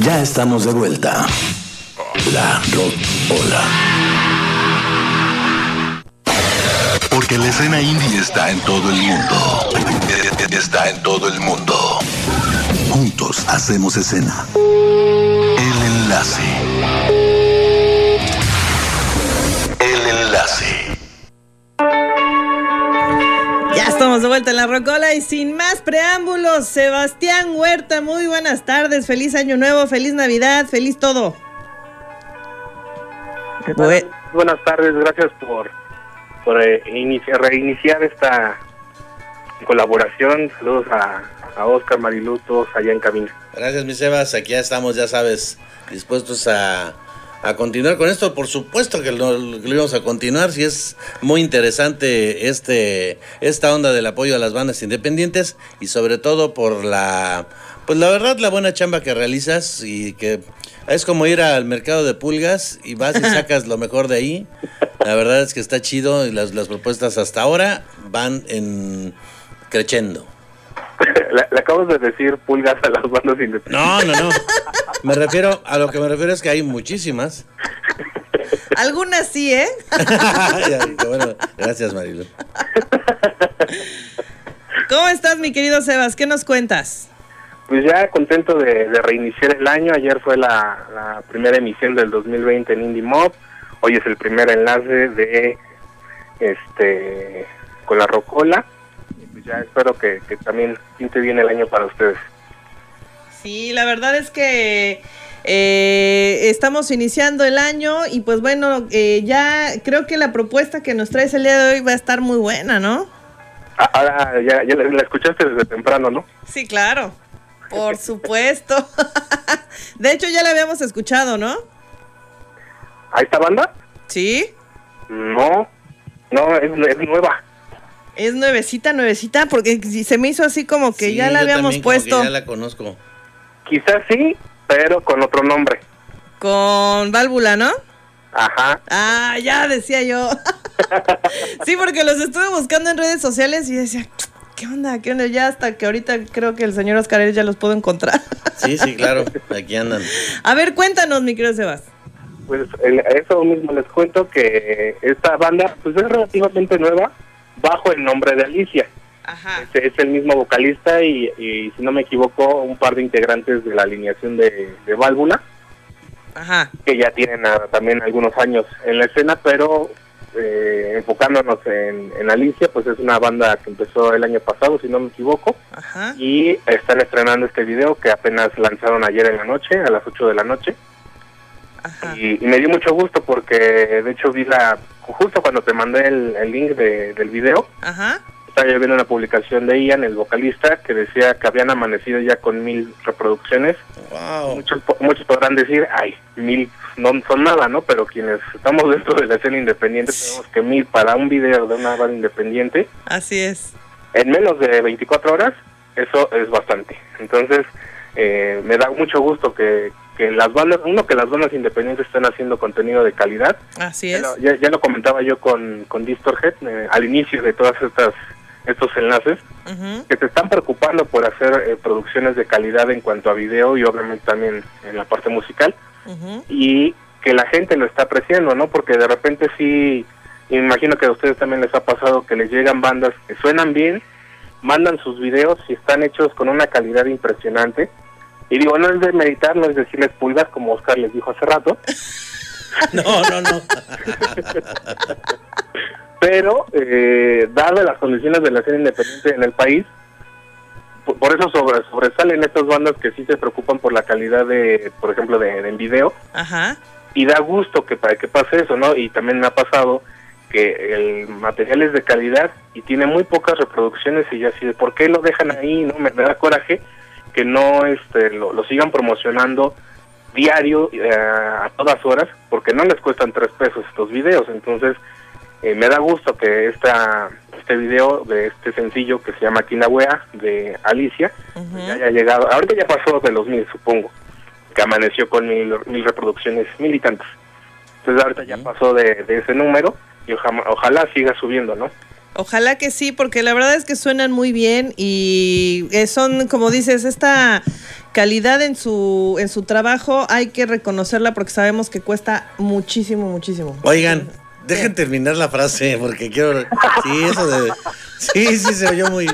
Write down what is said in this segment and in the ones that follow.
Ya estamos de vuelta. La Rocola. Porque la escena indie está en todo el mundo. Está en todo el mundo. Juntos hacemos escena. El enlace. Vuelta en la Rocola y sin más preámbulos, Sebastián Huerta, muy buenas tardes, feliz año nuevo, feliz Navidad, feliz todo. Bue buenas tardes, gracias por, por eh, iniciar, reiniciar esta colaboración. Saludos a, a Oscar Marilutos allá en cabina. Gracias, mi Sebas. Aquí ya estamos, ya sabes, dispuestos a, a continuar con esto. Por supuesto que lo, lo íbamos a continuar. Si es muy interesante este esta onda del apoyo a las bandas independientes y sobre todo por la, pues la verdad, la buena chamba que realizas y que es como ir al mercado de pulgas y vas y sacas lo mejor de ahí. La verdad es que está chido y las, las propuestas hasta ahora van en creciendo. Le acabas de decir pulgas a las bandas independientes. No, no, no. Me refiero, a lo que me refiero es que hay muchísimas. Algunas sí, ¿eh? Bueno, gracias, Marilu. ¿Cómo estás, mi querido Sebas? ¿Qué nos cuentas? Pues ya contento de, de reiniciar el año. Ayer fue la, la, primera emisión del 2020 en Indie Mob. Hoy es el primer enlace de este con la Rocola. Y pues ya espero que, que también pinte bien el año para ustedes. Sí, la verdad es que eh, estamos iniciando el año y pues bueno, eh, ya creo que la propuesta que nos traes el día de hoy va a estar muy buena, ¿no? Ah, Ahora ya, ya la, la escuchaste desde temprano, ¿no? Sí, claro. Por supuesto. de hecho, ya la habíamos escuchado, ¿no? ¿A esta banda? Sí. No, no, es, es nueva. Es nuevecita, nuevecita, porque si se me hizo así como que Sí, ya la yo habíamos también como que puesto Ya la conozco. Quizás sí, pero con otro nombre. con válvula, ¿no? Ajá. Ah, ya decía yo. sí, porque los estuve buscando en redes sociales y decía, ¿qué onda? ¿Qué onda? Ya hasta que ahorita creo que el señor Oscar ya los puedo encontrar. Sí, sí, claro. Aquí andan. A ver, cuéntanos, mi querido Sebas. Pues el- eso mismo les cuento que esta banda pues es relativamente nueva bajo el nombre de Alicia. Ajá. Es, es el mismo vocalista y, y, si no me equivoco un par de integrantes de la alineación de, de Válvula Ajá. que ya tienen también algunos años en la escena, pero eh, enfocándonos en, en Alicia, pues es una banda que empezó el año pasado, si no me equivoco, Ajá. y están estrenando este video que apenas lanzaron ayer en la noche, a las 8 de la noche. Ajá. Y, y me dio mucho gusto porque de hecho vi la, justo cuando te mandé el, el link de- del video, Ajá. Yo viendo una publicación de Ian, el vocalista, que decía que habían amanecido ya con mil reproducciones. Wow. Muchos, muchos podrán decir, ay, mil no son nada, ¿no? Pero quienes estamos dentro de la escena independiente sabemos que mil para un video de una banda independiente, Así es. en menos de 24 horas, eso es bastante. Entonces, eh, me da mucho gusto que, que las bandas, uno, que las bandas independientes estén haciendo contenido de calidad. Así Ya es. lo, ya, ya lo comentaba yo con, con Distorhead eh, al inicio de todas estas estos enlaces, que se están preocupando por hacer eh, producciones de calidad en cuanto a video y obviamente también en la parte musical y que la gente lo está apreciando, ¿no? Porque de repente sí, imagino que a ustedes también les ha pasado que les llegan bandas que suenan bien, mandan sus videos y están hechos con una calidad impresionante. Y digo, no es de meditar, no es decirles pulgas, como Oscar les dijo hace rato, No, no, no. pero eh, dadas las condiciones de la escena independiente en el país, por, eso sobre, sobresalen estas bandas que sí se preocupan por la calidad de, por ejemplo, de, de en video, Ajá. y da gusto que para que pase eso, ¿no? Y también me ha pasado que el material es de calidad y tiene muy pocas reproducciones y ya así de por qué lo dejan ahí, ¿no? Me, me da coraje que no este lo, lo sigan promocionando diario eh, a todas horas porque no les cuestan tres pesos estos videos, entonces eh, me da gusto que esta este video de este sencillo que se llama Kilauea de Alicia ya haya llegado, ahorita ya pasó de los mil supongo, que amaneció con mil, mil reproducciones, mil y tantas. Entonces ahorita ya pasó de, de ese número y ojalá, ojalá siga subiendo, ¿no? Ojalá que sí, porque la verdad es que suenan muy bien y eh, son, como dices, esta calidad en su, en su trabajo hay que reconocerla porque sabemos que cuesta muchísimo, muchísimo. Oigan, dejen terminar la frase porque quiero... Sí, eso de... Sí, sí, se oyó muy...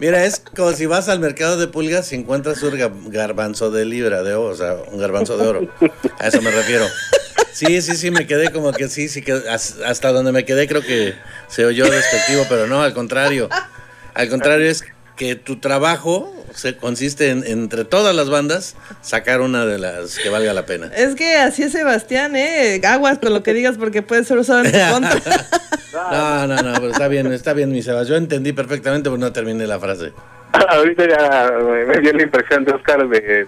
Mira, es como si vas al mercado de pulgas y encuentras un garbanzo de libra de oro, o sea, un garbanzo de oro. A eso me refiero. Sí, sí, sí, me quedé como que sí, sí, que hasta donde me quedé creo que se oyó despectivo, pero no, al contrario. Al contrario, es que tu trabajo se consiste en, entre todas las bandas, sacar una de las que valga la pena. Es que así es Sebastián, ¿eh? Aguas con lo que digas porque puede ser usado en tu contra. no, no, no, pero está bien, está bien, mi Sebastián. Yo entendí perfectamente, pero no terminé la frase. Ahorita ya me dio la impresión de Oscar de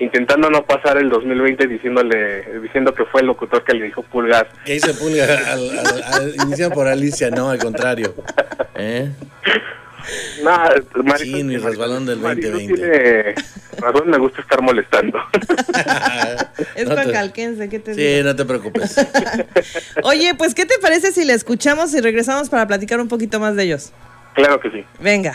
intentando no pasar el 2020 diciéndole diciendo que fue el locutor que le dijo Pulgas. Que hice Pulgas? Al, por Alicia, no, al contrario. ¿Eh? No, Marisol, sí, mi resbalón del 2020. Tiene razón, me gusta estar molestando. es no pacalquense, ¿qué te Sí, digo? no te preocupes. Oye, pues, ¿qué te parece si le escuchamos y regresamos para platicar un poquito más de ellos? Claro que sí. Venga.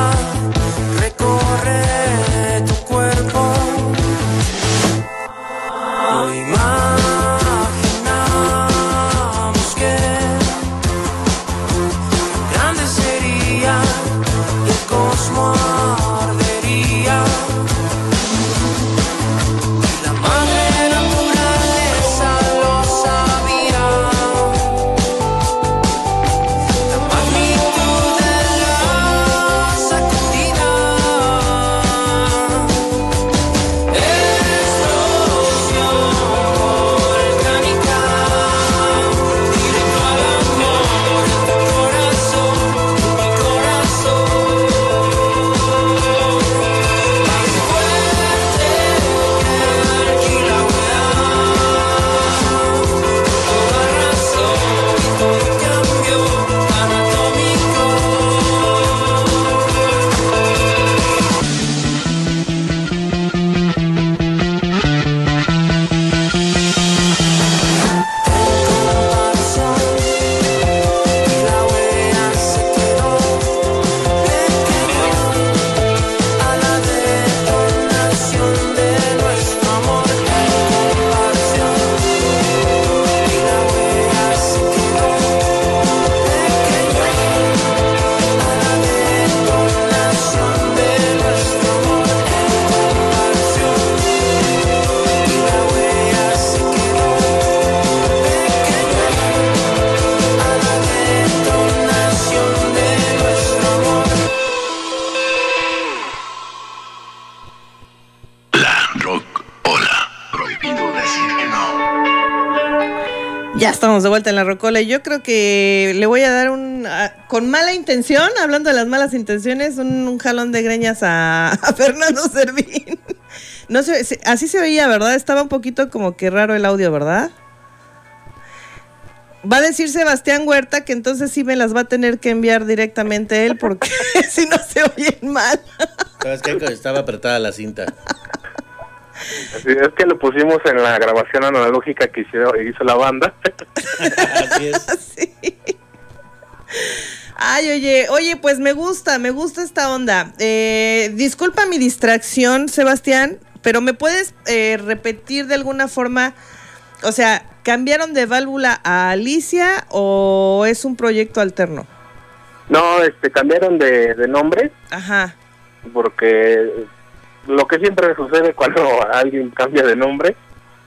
estamos de vuelta en la Rocola y yo creo que le voy a dar un, con mala intención, hablando de las malas intenciones, un, jalón de greñas a, Fernando Servín. No sé, se- así se veía, ¿verdad? Estaba un poquito como que raro el audio, ¿verdad? Va a decir Sebastián Huerta que entonces sí me las va a tener que enviar directamente él porque si no se oyen mal. ¿Sabes qué? Estaba apretada la cinta. Así es que lo pusimos en la grabación analógica que hizo, hizo la banda. Así es. Sí. Ay, oye, oye, pues me gusta, me gusta esta onda. Eh, disculpa mi distracción, Sebastián, pero ¿me puedes eh, repetir de alguna forma? O sea, ¿cambiaron de válvula a Alicia o es un proyecto alterno? No, este, cambiaron de, de nombre Ajá, porque lo que siempre sucede cuando alguien cambia de nombre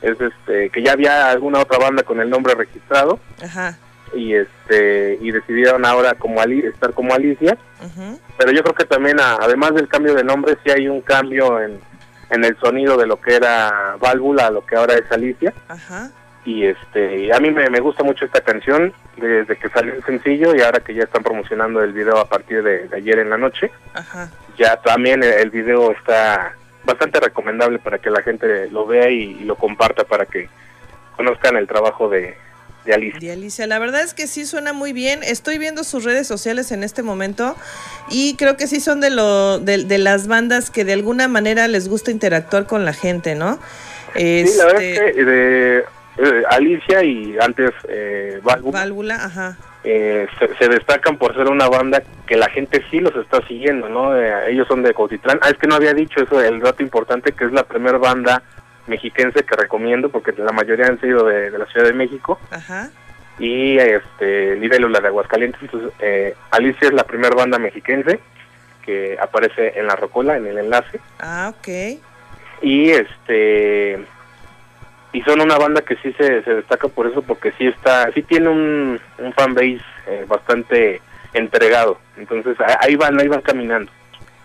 es este que ya había alguna otra banda con el nombre registrado ajá. y este y decidieron ahora como Ali, estar como Alicia pero yo creo que también a- además del cambio de nombre sí hay un cambio en, en el sonido de lo que era Válvula a lo que ahora es Alicia Ajá. Y este a mí me, me gusta mucho esta canción desde que salió el sencillo y ahora que ya están promocionando el video a partir de, de ayer en la noche Ajá. ya también el, el video está bastante recomendable para que la gente lo vea y, y lo comparta para que conozcan el trabajo de, de Alicia De Alicia, la verdad es que sí suena muy bien. Estoy viendo sus redes sociales en este momento y creo que sí son de, lo, de, de las bandas que de alguna manera les gusta interactuar con la gente, ¿no? Sí, la verdad Este, es que de eh, Alicia y antes eh, Válvula, Válvula, ajá. eh, se, se destacan por ser una banda que la gente sí los está siguiendo, ¿no? Eh, ellos son de Cotitlán. Ah, es que no había dicho eso, el dato importante, que es la primera banda mexiquense que recomiendo, porque la mayoría han sido de, de la Ciudad de México, Ajá. y este Libélula de Aguascalientes. Entonces, eh, Alicia es la primera banda mexiquense que aparece en la Rocola, en el enlace. Ah, ok. y este y son una banda que sí se, se destaca por eso porque sí está sí tiene un, un fanbase eh, bastante entregado entonces ahí van ahí van caminando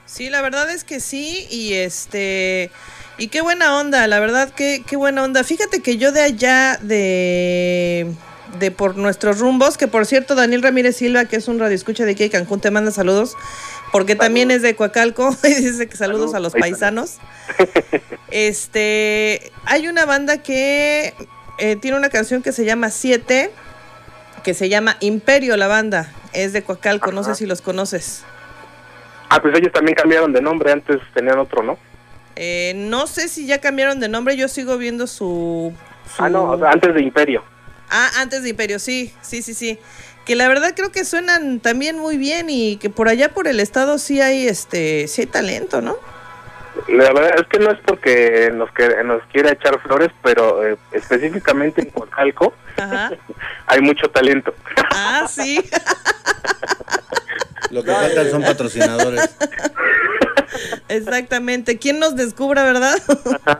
Sí, la verdad es que sí, y este, y qué buena onda, la verdad que qué buena onda. Fíjate que yo de allá de de por nuestros rumbos, que por cierto Daniel Ramírez Silva, que es un radioescucha de aquí de Cancún, te manda saludos, porque también es de Coacalco, y dice que saludos Saludos, a los paisanos. Este, hay una banda que eh, tiene una canción que se llama Siete, que se llama Imperio la banda, es de Coacalco, no sé si los conoces. ah pues ellos también cambiaron de nombre antes tenían otro no Eh, no sé si ya cambiaron de nombre, yo sigo viendo su... su- ah no o sea, antes de Imperio Ah, antes de Imperio, sí, sí, sí, sí. Que la verdad creo que suenan también muy bien y que por allá por el estado sí hay, este, sí hay talento, ¿no? la verdad es que no es porque nos que nos quiera echar flores pero eh, específicamente en Coacalco hay mucho talento Ah, sí. Lo que faltan son patrocinadores. Exactamente. ¿Quién nos descubra, verdad?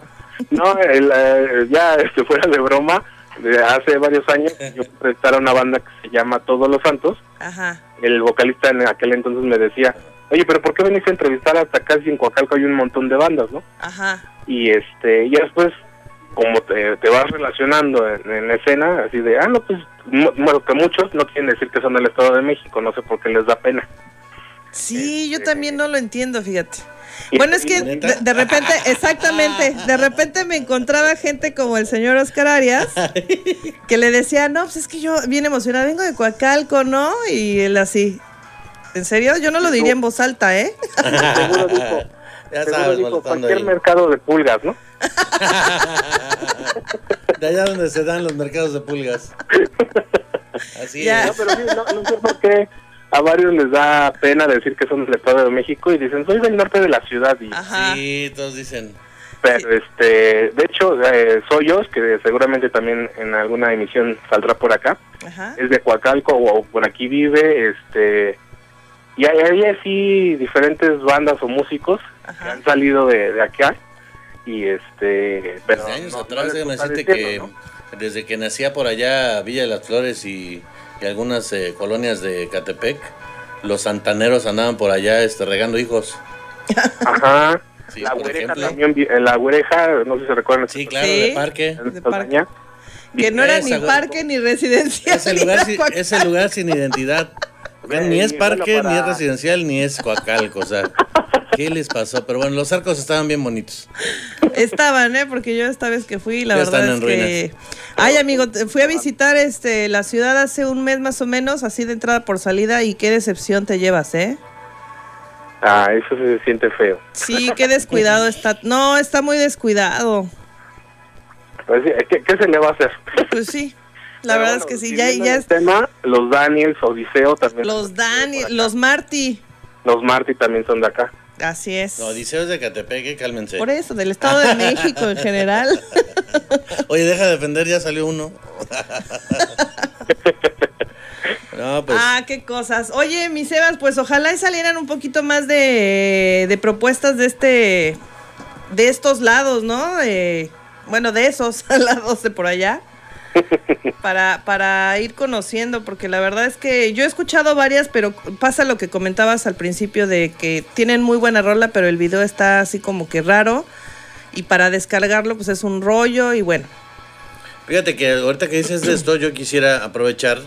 No, el, eh, ya este, fuera de broma, de hace varios años yo prestar a una banda que se llama Todos los Santos. Ajá. El vocalista en aquel entonces me decía, oye, pero ¿por qué veniste a entrevistar hasta casi en Coacalco hay un montón de bandas, no? Ajá. Y este, ya después, como te, te vas relacionando en, en la escena, así de, ah, no, pues, bueno, que muchos no quieren decir que son del Estado de México, no sé por qué les da pena. Sí, yo Este- también no lo entiendo, fíjate. Bueno, es que de, repente, exactamente, de repente me encontraba gente como el señor Oscar Arias, que le decía, no, pues es que yo bien emocionada, vengo de Coacalco, ¿no? Y él así, ¿en serio? Yo no lo diría en voz alta, ¿eh? Seguro dijo, Ya seguro sabes, dijo, cualquier ahí. mercado de pulgas, ¿no? De allá donde se dan los mercados de pulgas. Así Ya. No, es. pero sí, no, no sé por qué a varios les da pena decir que son del Estado de México y dicen, soy del norte de la ciudad. Y, Ajá. Sí, todos dicen. pero, este, de hecho, eh, Soyos, que seguramente también en alguna emisión saldrá por acá, Ajá. es de Coacalco o por aquí vive, este, y hay, hay así diferentes bandas o músicos que han salido de, de acá y este, pero Desde años no- no atrás, gusta decirte que ¿no? desde que nacía por allá Villa de las Flores y, y algunas eh, colonias de Catepec, los santaneros andaban por allá este, regando hijos. Ajá. Sí, la por güereja ejemplo. también, eh, la güereja, no sé si se recuerdan. Sí, claro, Sí. de parque. de Tosaña. Que no era ni parque ni residencial. Ese lugar, sin, lugar sin identidad. Ni es parque, bueno, ni es residencial, ni es Coacalco. O sea, ¿qué les pasó? Pero bueno, los arcos estaban bien bonitos. Estaban, ¿eh? Porque yo esta vez que fui, la Ya verdad están es en que... Ay, amigo, te- fui a visitar este la ciudad hace un mes más o menos, así de entrada por salida, y qué decepción te llevas, ¿eh? Ah, eso se siente feo. Sí, qué descuidado está. No, está muy descuidado. Pues, sí, ¿qué, qué se le va a hacer? Pues sí, la Pero verdad bueno, es que sí, ya, ya el es- tema, los Daniels, Odiseo también. los son de Dani, por acá. los Marty, Los Marty también son de acá. Así es. No, Odiseo es de Catepeque, cálmense. Por eso, del Estado de México en general. Oye, deja de defender, ya salió uno. no, pues. Ah, qué cosas. Oye, mis Sebas, pues ojalá y salieran un poquito más de, de propuestas de este, de estos lados, ¿no? De- bueno, de esos lados de por allá. Para, para ir conociendo, porque la verdad es que yo he escuchado varias, pero pasa lo que comentabas al principio de que tienen muy buena rola, pero el video está así como que raro. Y para descargarlo, pues es un rollo y bueno. Fíjate que ahorita que dices de esto, yo quisiera aprovechar.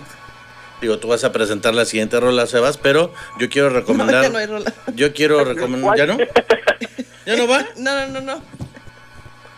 Digo, tú vas a presentar la siguiente rola, Sebas, pero yo quiero No, recomendar. ya no hay rola. Yo quiero recomendar. ¿Ya no? ¿Ya no va? No, no, no, no.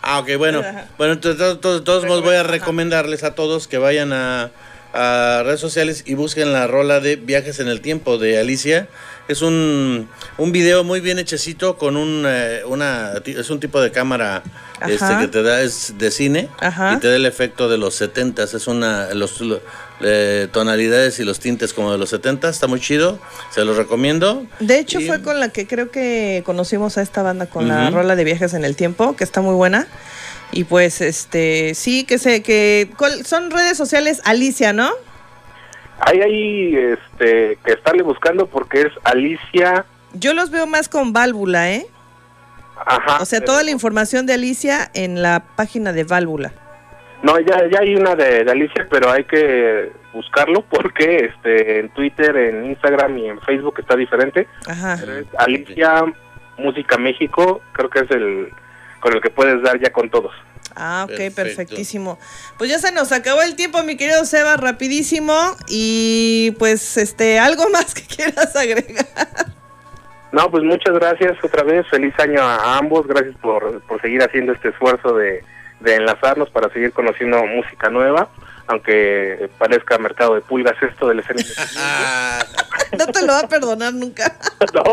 Ah, ok, bueno. Ajá. Bueno, entonces, todos, todos modos voy a recomendarles a todos que vayan a, a redes sociales y busquen la rola de Viajes en el Tiempo de Alicia. Es un, un video muy bien hechecito con un, eh, una, es un tipo de cámara este, que te da, es de cine Ajá. y te da el efecto de los 70 Es una, los, lo- eh, tonalidades y los tintes como de los 70 Está muy chido, se los recomiendo. De hecho, Y- fue con la que creo que conocimos a esta banda con la rola de viajes en el tiempo, que está muy buena. Y pues, este, sí, que sé, que ¿cuál- son redes sociales Alicia, ¿no? Hay ahí este, que estarle buscando porque es Alicia. Yo los veo más con válvula, ¿eh? Ajá. O sea, toda la información de Alicia en la página de válvula. No, ya, ya hay una de, de Alicia, pero hay que buscarlo porque este, en Twitter, en Instagram y en Facebook está diferente. Ajá. Pero es Alicia Música México, creo que es el con el que puedes dar ya con todos. Ah, ok, Perfecto. perfectísimo. Pues ya se nos acabó el tiempo, mi querido Seba, rapidísimo. Y pues, este, algo más que quieras agregar. No, pues muchas gracias otra vez, feliz año a ambos, gracias por, por seguir haciendo este esfuerzo de, de enlazarnos para seguir conociendo música nueva, aunque parezca mercado de pulgas esto del escenario. No te lo va a perdonar nunca. no.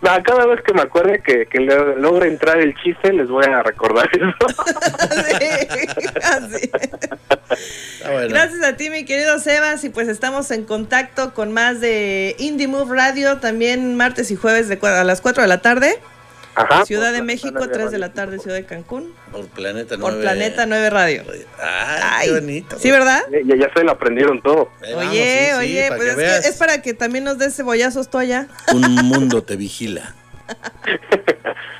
No, cada vez que me acuerde que, que le- logre entrar el chiste, les voy a recordar eso. Sí, así. está bueno. Gracias a ti, mi querido Sebas, y pues estamos en contacto con más de Indie Move Radio, también martes y jueves de a las 4 de la tarde, Ajá, Ciudad de México, Nueve 3 de la tarde, Ciudad de Cancún, Por Planeta 9. por Planeta 9 Radio. Ay, Ay, qué bonito. ¿Sí, verdad? Ya, ya se lo aprendieron todo. Eh, vamos, Oye, sí, oye, pues que es, que es para que también nos des cebollazos tú allá. Un mundo te vigila.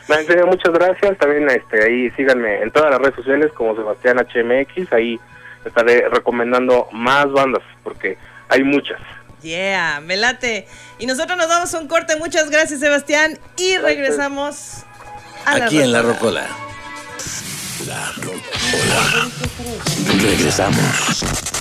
No, en serio, muchas gracias. También este, ahí síganme en todas las redes sociales como Sebastián HMX. Ahí estaré recomendando más bandas porque hay muchas. Yeah, me late. Y nosotros nos damos un corte. Muchas gracias, Sebastián. Y regresamos a Aquí en La Rocola. Rocola. La Rocola. Regresamos.